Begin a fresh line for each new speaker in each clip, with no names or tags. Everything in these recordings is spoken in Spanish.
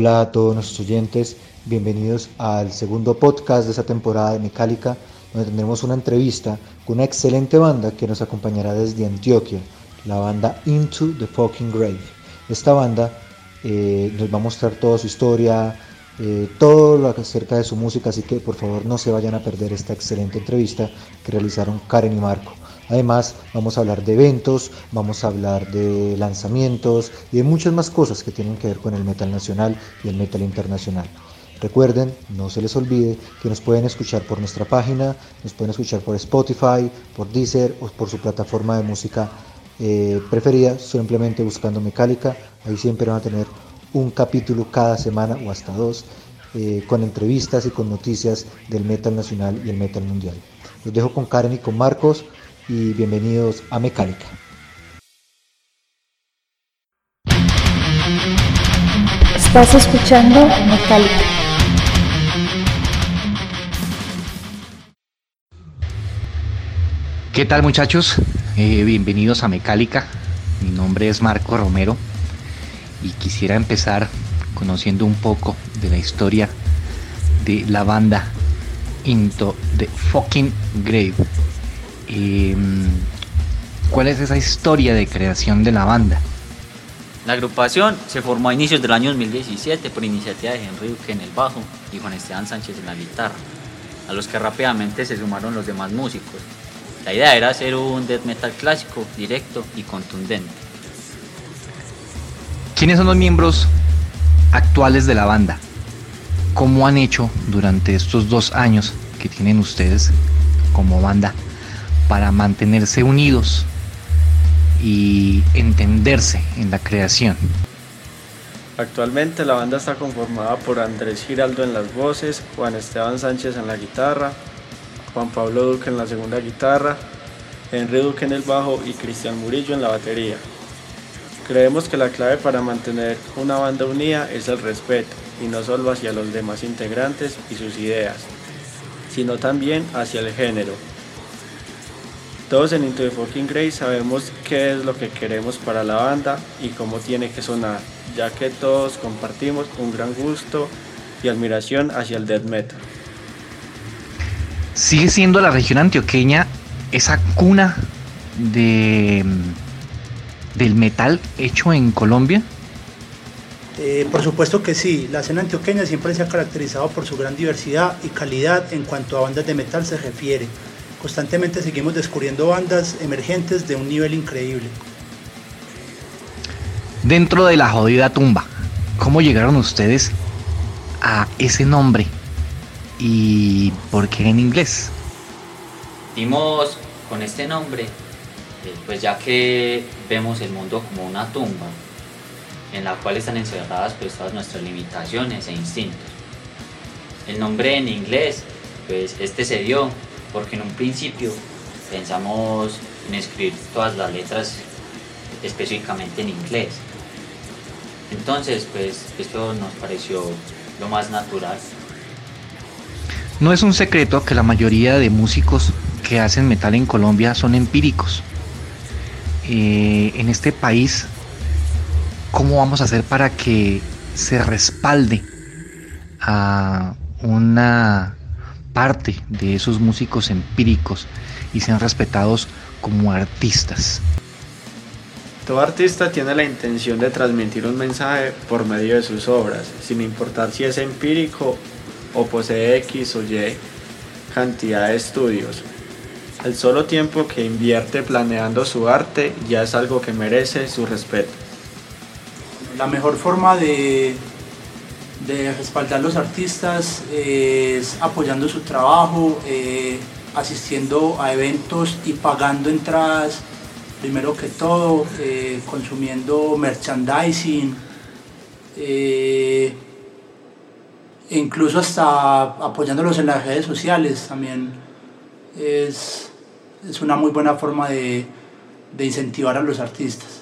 Hola a todos nuestros oyentes, bienvenidos al segundo podcast de esta temporada de Mecálica, donde tendremos una entrevista con una excelente banda que nos acompañará desde Antioquia, la banda Into the Fucking Grave. Esta banda eh, nos va a mostrar toda su historia, eh, todo lo acerca de su música, así que por favor no se vayan a perder esta excelente entrevista que realizaron Karen y Marco. Además, vamos a hablar de eventos, vamos a hablar de lanzamientos y de muchas más cosas que tienen que ver con el metal nacional y el metal internacional. Recuerden, no se les olvide que nos pueden escuchar por nuestra página, nos pueden escuchar por Spotify, por Deezer o por su plataforma de música eh, preferida, simplemente buscando Mecálica. Ahí siempre van a tener un capítulo cada semana o hasta dos eh, con entrevistas y con noticias del metal nacional y el metal mundial. Los dejo con Karen y con Marcos y bienvenidos a Mecálica.
Estás escuchando Metallica.
¿Qué tal muchachos? Eh, bienvenidos a Mecálica. Mi nombre es Marco Romero y quisiera empezar conociendo un poco de la historia de la banda Into the Fucking Grave. Eh, ¿Cuál es esa historia de creación de la banda?
La agrupación se formó a inicios del año 2017 por iniciativa de Henry Duque en el bajo y Juan Esteban Sánchez en la guitarra, a los que rápidamente se sumaron los demás músicos. La idea era hacer un death metal clásico, directo y contundente.
¿Quiénes son los miembros actuales de la banda? ¿Cómo han hecho durante estos dos años que tienen ustedes como banda para mantenerse unidos y entenderse en la creación?
Actualmente la banda está conformada por Andrés Giraldo en las voces, Juan Esteban Sánchez en la guitarra, Juan Pablo Duque en la segunda guitarra, Henry Duque en el bajo y Cristian Murillo en la batería. Creemos que la clave para mantener una banda unida es el respeto, y no solo hacia los demás integrantes y sus ideas, sino también hacia el género. Todos en Into the Fucking Grey sabemos qué es lo que queremos para la banda y cómo tiene que sonar, ya que todos compartimos un gran gusto y admiración hacia el death metal.
¿Sigue siendo la región antioqueña esa cuna de, del metal hecho en Colombia?
Eh, por supuesto que sí, la escena antioqueña siempre se ha caracterizado por su gran diversidad y calidad en cuanto a bandas de metal se refiere. Constantemente seguimos descubriendo bandas emergentes de un nivel increíble.
Dentro de la jodida tumba, ¿cómo llegaron ustedes a ese nombre? ¿Y por qué en inglés?
Dimos con este nombre, eh, pues ya que vemos el mundo como una tumba, en la cual están encerradas pues todas nuestras limitaciones e instintos. El nombre en inglés, pues este se dio porque en un principio pensamos en escribir todas las letras específicamente en inglés. Entonces, pues esto nos pareció lo más natural.
No es un secreto que la mayoría de músicos que hacen metal en Colombia son empíricos. Eh, en este país, ¿cómo vamos a hacer para que se respalde a una parte de esos músicos empíricos y sean respetados como artistas?
Todo artista tiene la intención de transmitir un mensaje por medio de sus obras, sin importar si es empírico o posee X o Y cantidad de estudios. El solo tiempo que invierte planeando su arte ya es algo que merece su respeto.
La mejor forma de, de respaldar a los artistas apoyando su trabajo, eh, asistiendo a eventos y pagando entradas primero que todo, eh, consumiendo merchandising, eh, e incluso hasta apoyándolos en las redes sociales también es, es una muy buena forma de, de incentivar a los artistas.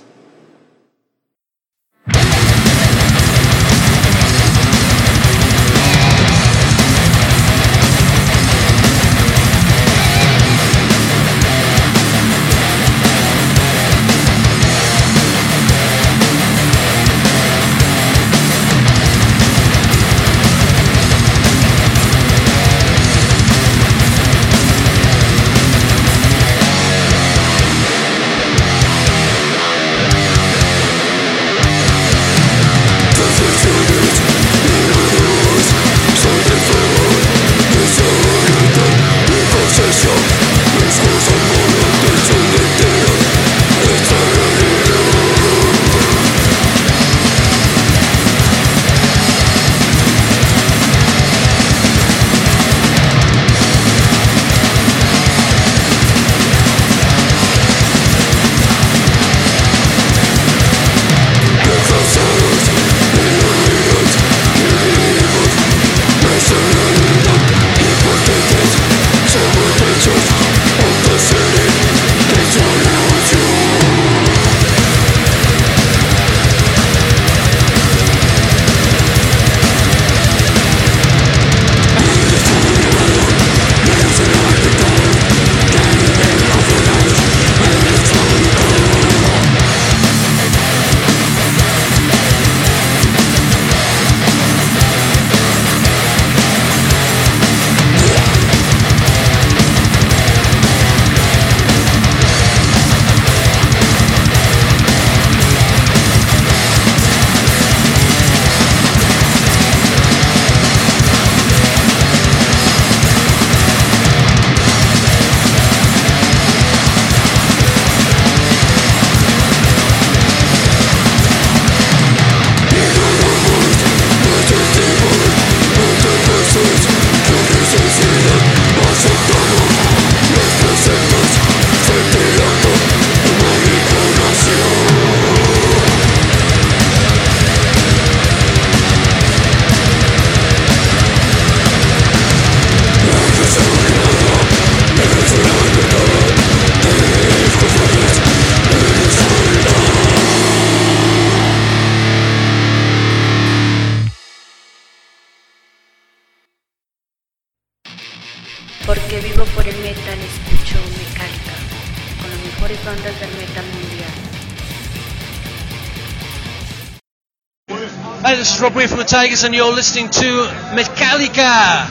Hi, this is Rob Weir from the Tigers, and you're listening to Metallica.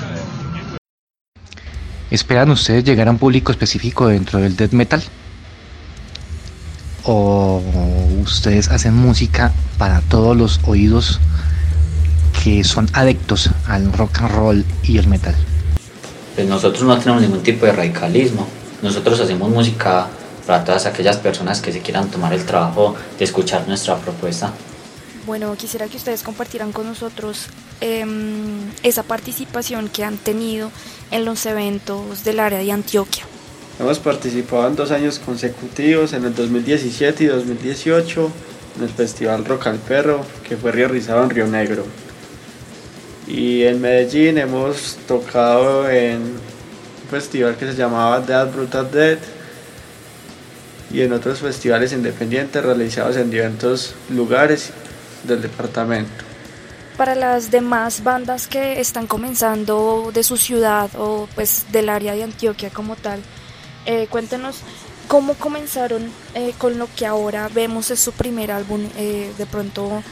¿Esperan ustedes llegar a un público específico dentro del death metal? ¿O ustedes hacen música para todos los oídos que son adictos al rock and roll y el metal?
Pues nosotros no tenemos ningún tipo de radicalismo. Nosotros hacemos música para todas aquellas personas que se quieran tomar el trabajo de escuchar nuestra propuesta.
Bueno, quisiera que ustedes compartieran con nosotros em, esa participación que han tenido en los eventos del área de Antioquia.
Hemos participado en dos años consecutivos, en el 2017 y 2018, en el Festival Rock al Perro, que fue realizado en Río Negro. Y en Medellín hemos tocado en un festival que se llamaba Dead Brutal Dead y en otros festivales independientes realizados en diversos lugares del departamento.
Para las demás bandas que están comenzando de su ciudad o pues del área de Antioquia como tal, eh, cuéntenos cómo comenzaron eh, con lo que ahora vemos es su primer álbum, eh, de pronto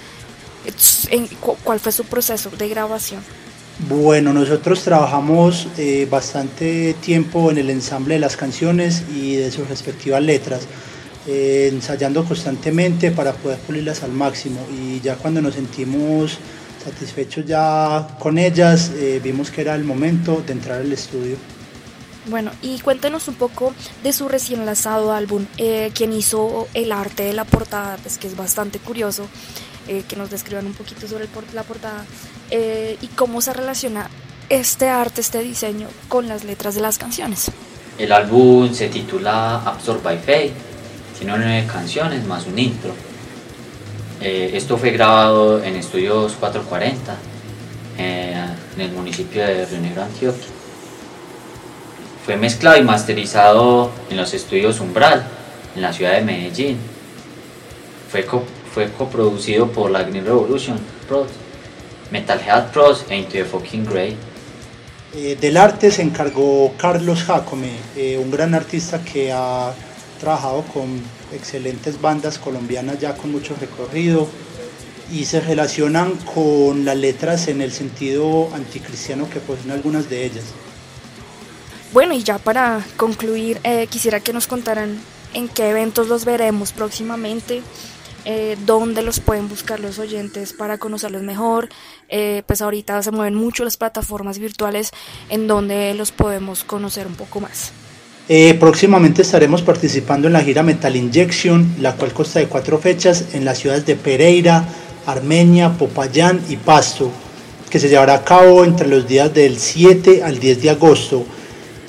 en, cuál fue su proceso de grabación.
Bueno, nosotros trabajamos eh, bastante tiempo en el ensamble de las canciones y de sus respectivas letras, eh, ensayando constantemente para poder pulirlas al máximo y ya cuando nos sentimos satisfechos ya con ellas, eh, vimos que era el momento de entrar al estudio.
Bueno, y cuéntenos un poco de su recién lanzado álbum, quien hizo el arte de la portada, pues que es bastante curioso. Eh, que nos describan un poquito sobre la portada eh, y cómo se relaciona este arte, este diseño con las letras de las canciones.
El álbum se titula Absorb by Fate Tiene nueve canciones más un intro. Eh, esto fue grabado en Estudios 440 eh, en el municipio de Río Negro, Antioquia. Fue mezclado y masterizado en los estudios Umbral, en la ciudad de Medellín. Fue, co fue coproducido por la Green Revolution Pros, Metalhead Pros e Into the Fucking Grey.
Eh, del arte se encargó Carlos Jacome, eh, un gran artista que ha trabajado con excelentes bandas colombianas ya con mucho recorrido y se relacionan con las letras en el sentido anticristiano que poseen algunas de ellas.
Bueno, y ya para concluir, eh, quisiera que nos contaran en qué eventos los veremos próximamente, eh, dónde los pueden buscar los oyentes para conocerlos mejor. Eh, pues ahorita se mueven mucho las plataformas virtuales en donde los podemos conocer un poco más.
Eh, próximamente estaremos participando en la gira Metal Injection, la cual consta de cuatro fechas en las ciudades de Pereira, Armenia, Popayán y Pasto, que se llevará a cabo entre los días del 7 al 10 de agosto.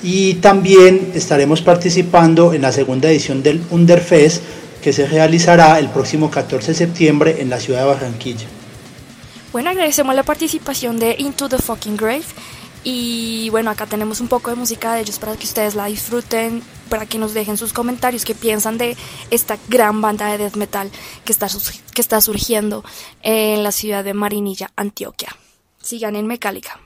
Y también estaremos participando en la segunda edición del Underfest, que se realizará el próximo 14 de septiembre en la ciudad de Barranquilla.
Bueno, agradecemos la participación de Into the Fucking Grave. Y bueno, acá tenemos un poco de música de ellos para que ustedes la disfruten, para que nos dejen sus comentarios, qué piensan de esta gran banda de death metal que está, que está surgiendo en la ciudad de Marinilla, Antioquia. Sigan en Mecálica.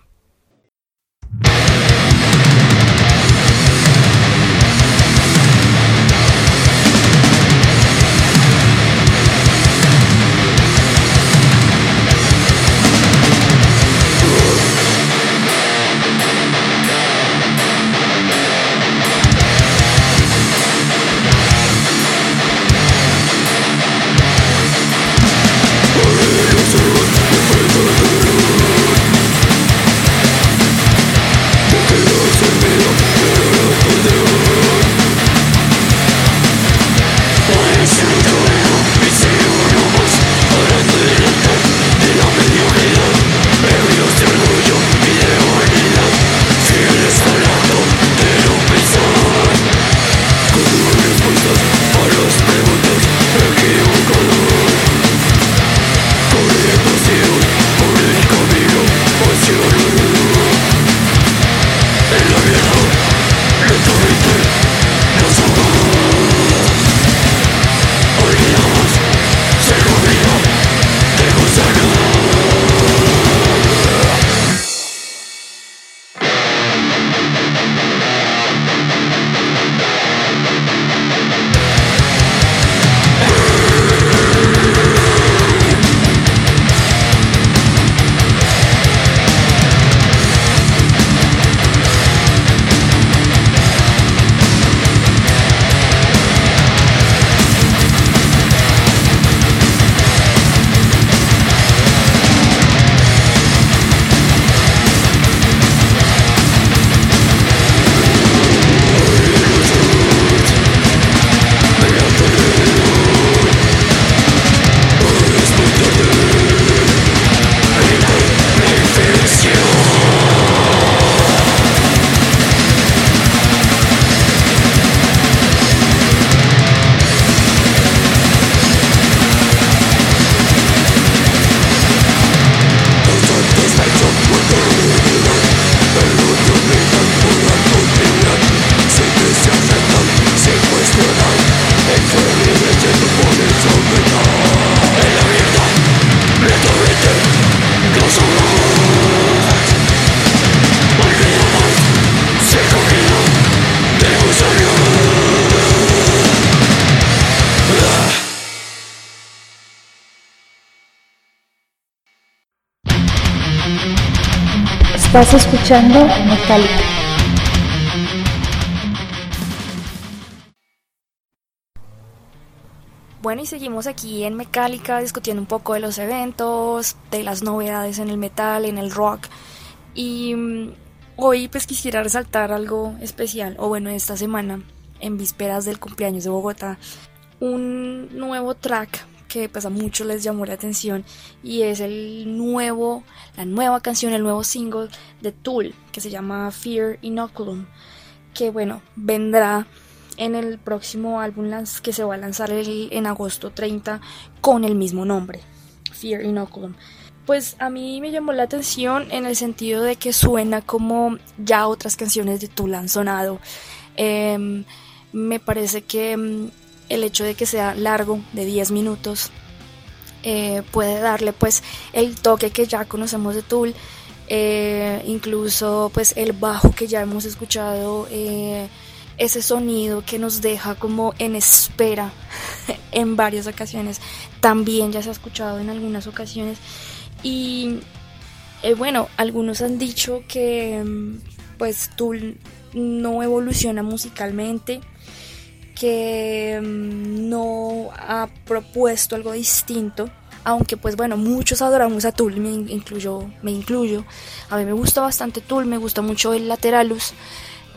Estás escuchando Metallica.
Bueno, y seguimos aquí en Mecálica discutiendo un poco de los eventos, de las novedades en el metal, en el rock. Y mm, hoy pues quisiera resaltar algo especial, o bueno, esta semana, en vísperas del cumpleaños de Bogotá, un nuevo track que pues a muchos les llamó la atención y es el nuevo, la nueva canción, el nuevo single de Tool que se llama Fear Inoculum, que bueno, vendrá en el próximo álbum que se va a lanzar en agosto 30 con el mismo nombre, Fear Inoculum. Pues a mí me llamó la atención en el sentido de que suena como ya otras canciones de Tool han sonado. Em, me parece que mm, el hecho de que sea largo, de 10 minutos, eh, puede darle pues el toque que ya conocemos de Tool, eh, incluso pues el bajo que ya hemos escuchado, eh, ese sonido que nos deja como en espera en varias ocasiones, también ya se ha escuchado en algunas ocasiones. Y bueno, algunos han dicho que mm, pues Tool no evoluciona musicalmente, que mm, no ha propuesto algo distinto. Aunque pues bueno, muchos adoramos a Tool, me incluyo, me incluyo. A mí me gusta bastante Tool, me gusta mucho el Lateralus.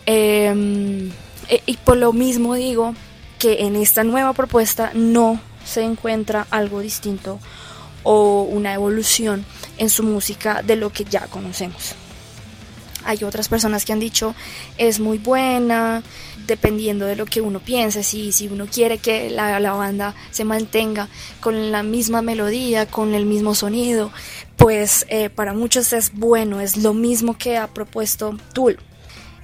Em, e, y por lo mismo digo que en esta nueva propuesta no se encuentra algo distinto o una evolución en su música de lo que ya conocemos. Hay otras personas que han dicho es muy buena, dependiendo de lo que uno piense, si, si uno quiere que la, banda se mantenga con la misma melodía, con el mismo sonido, pues eh, para muchos es bueno, es lo mismo que ha propuesto Tool.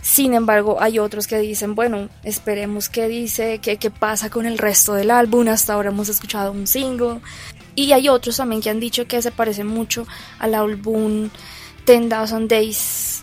Sin embargo, hay otros que dicen, bueno, esperemos qué dice, qué, qué pasa con el resto del álbum, hasta ahora hemos escuchado un single. Y hay otros también que han dicho que se parece mucho al álbum Ten Thousand Days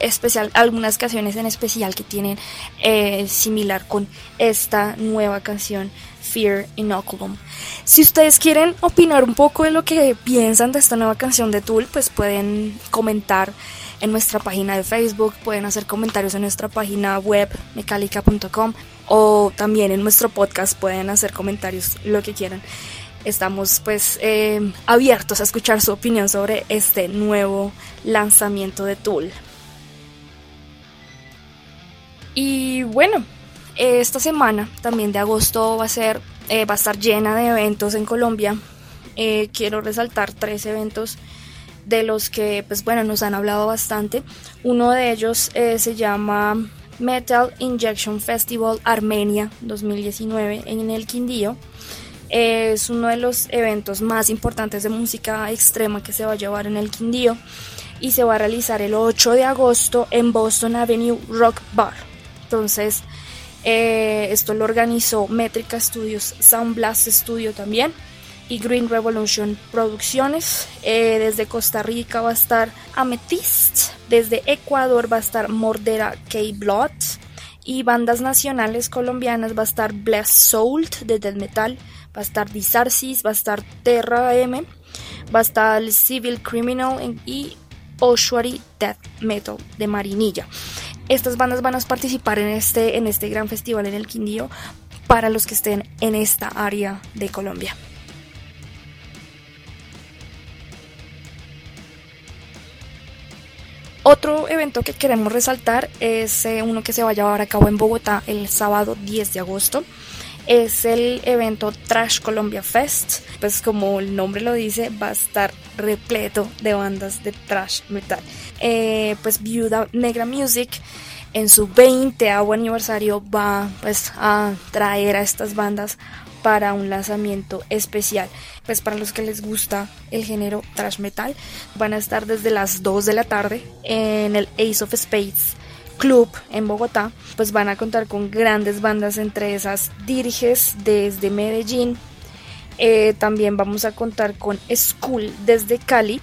especial, algunas canciones en especial que tienen eh, similar con esta nueva canción Fear Inoculum. Si ustedes quieren opinar un poco de lo que piensan de esta nueva canción de Tool, pues pueden comentar en nuestra página de Facebook, pueden hacer comentarios en nuestra página web mecálica.com o también en nuestro podcast pueden hacer comentarios lo que quieran. Estamos pues eh, abiertos a escuchar su opinión sobre este nuevo lanzamiento de Tool. Y bueno, esta semana también de agosto va a ser, eh, va a estar llena de eventos en Colombia. Eh, quiero resaltar tres eventos de los que, pues bueno, nos han hablado bastante. Uno de ellos eh, se llama Metal Injection Festival Armenia 2019 en el Quindío. es uno de los eventos más importantes de música extrema que se va a llevar en el Quindío y se va a realizar el 8 de agosto en Boston Avenue Rock Bar. Entonces, eh, esto lo organizó Métrica Studios, Sound Blast Studio también y Green Revolution Producciones. Eh, desde Costa Rica va a estar Amethyst, desde Ecuador va a estar Mordera K-Blood y bandas nacionales colombianas va a estar Blessed Soul de Death Metal, va a estar Disarcis, va a estar Terra M, va a estar Civil Criminal y Oshuari Death Metal de Marinilla. Estas bandas van a participar en este, en este gran festival en el Quindío para los que estén en esta área de Colombia. Otro evento que queremos resaltar es eh, uno que se va a llevar a cabo en Bogotá el sábado 10 de agosto. Es el evento Trash Colombia Fest. Pues como el nombre lo dice, va a estar repleto de bandas de trash metal. Eh, pues Viuda Negra Music en su 20 aniversario va pues a traer a estas bandas para un lanzamiento especial. Pues para los que les gusta el género trash metal, van a estar desde las 2 de la tarde en el Ace of Spades Club en Bogotá. Pues van a contar con grandes bandas, entre esas Diriges desde Medellín. Eh, también vamos a contar con School desde Cali,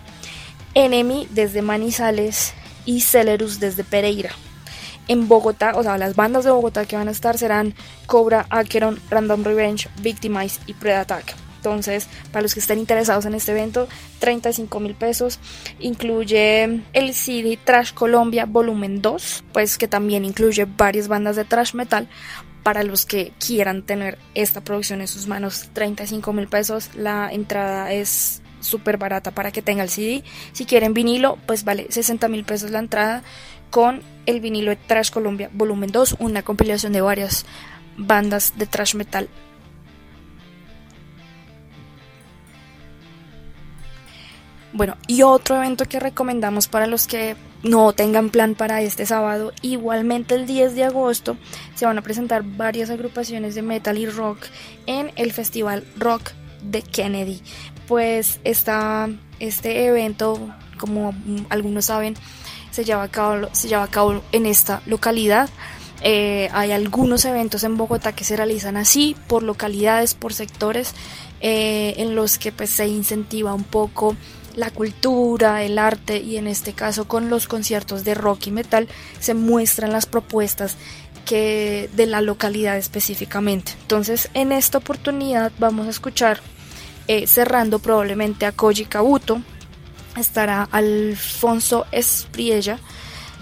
Enemy desde Manizales y Celerus desde Pereira en Bogotá, o sea, las bandas de Bogotá que van a estar serán Cobra, Acheron, Random Revenge, Victimize y Predattack. Entonces, para los que estén interesados en este evento, 35 mil pesos. Incluye el CD Trash Colombia Volumen 2, pues que también incluye varias bandas de trash metal. Para los que quieran tener esta producción en sus manos, 35 mil pesos. La entrada es súper barata para que tenga el CD. Si quieren vinilo, pues vale 60 mil pesos la entrada con el vinilo de Trash Colombia Volumen 2, una compilación de varias bandas de trash metal. Bueno, y otro evento que recomendamos para los que no tengan plan para este sábado, igualmente el 10 de agosto se van a presentar varias agrupaciones de metal y rock en el Festival Rock de Kennedy. Pues está este evento, como algunos saben, se lleva a cabo, se lleva a cabo en esta localidad. Eh, hay algunos eventos en Bogotá que se realizan así, por localidades, por sectores, eh, en los que pues, se incentiva un poco la cultura, el arte y en este caso con los conciertos de rock y metal se muestran las propuestas que de la localidad específicamente. Entonces en esta oportunidad vamos a escuchar eh, cerrando probablemente a Koji Kabuto, estará Alfonso Espriella,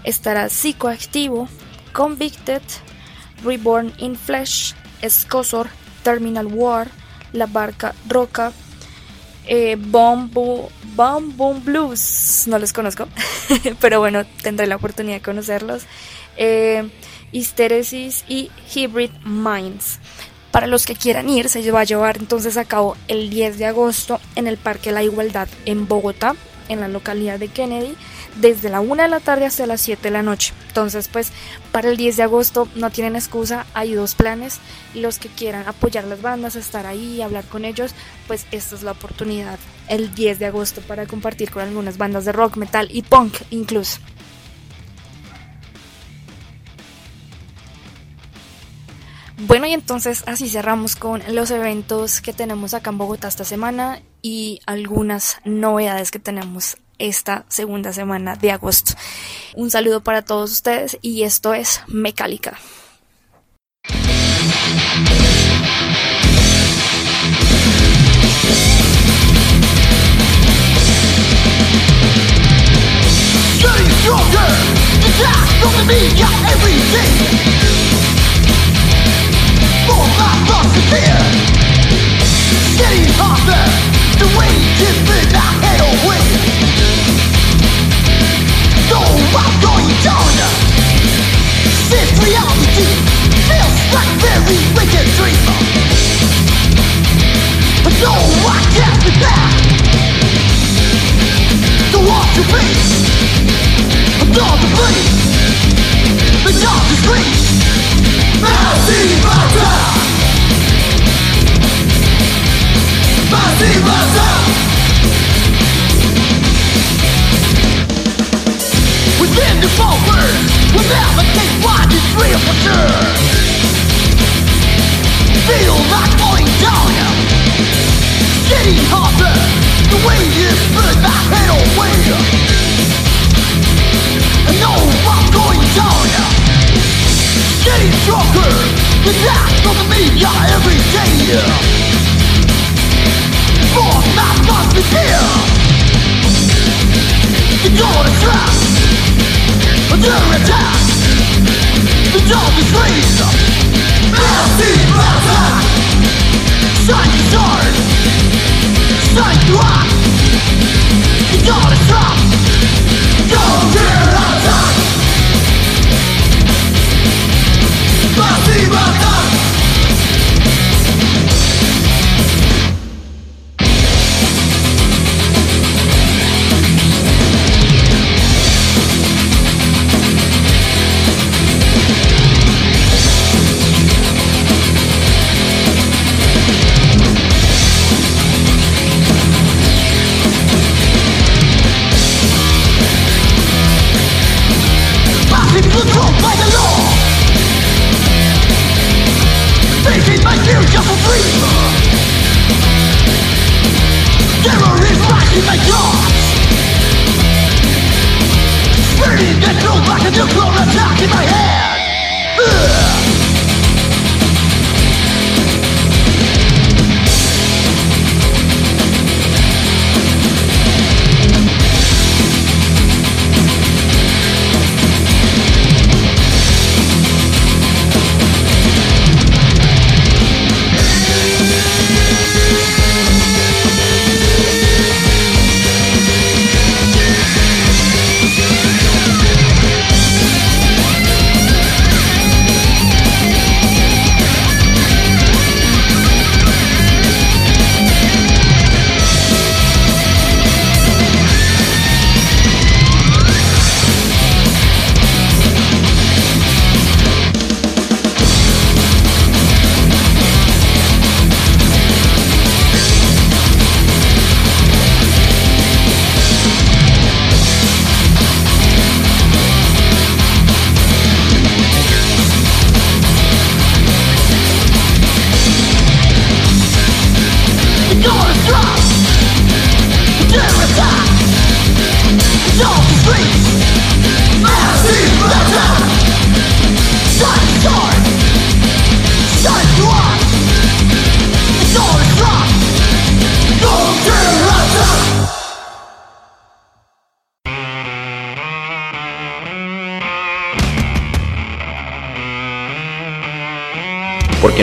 estará Psicoactivo, Convicted, Reborn in Flesh, Escosor, Terminal War, La Barca Roca, eh, Bomb Blues, no los conozco, pero bueno, tendré la oportunidad de conocerlos. Eh, y Hybrid Minds. Para los que quieran ir, se va a llevar entonces a cabo el 10 de agosto en el Parque La Igualdad en Bogotá, en la localidad de Kennedy desde la 1 de la tarde hasta las 7 de la noche. Entonces, pues para el 10 de agosto no tienen excusa, hay dos planes. Los que quieran apoyar las bandas, estar ahí, hablar con ellos, pues esta es la oportunidad el 10 de agosto para compartir con algunas bandas de rock, metal y punk incluso. Bueno, y entonces así cerramos con los eventos que tenemos acá en Bogotá esta semana y algunas novedades que tenemos esta segunda semana de agosto. Un saludo para todos ustedes y esto es Mecálica. The act of the media every day. More mass must be here. The door is trapped. Under attack. The door is raised. Massive attack. Strike is hard. Strike you up. The door is trapped. Counter
Mother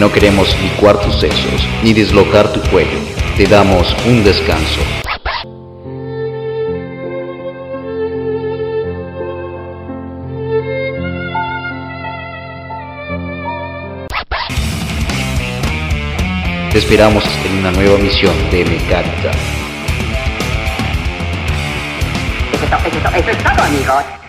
no queremos licuar tus sesos ni dislocar tu cuello. Te damos un descanso. Te esperamos en una nueva misión de Mecánica.
Eso es, to- eso todo, amigos.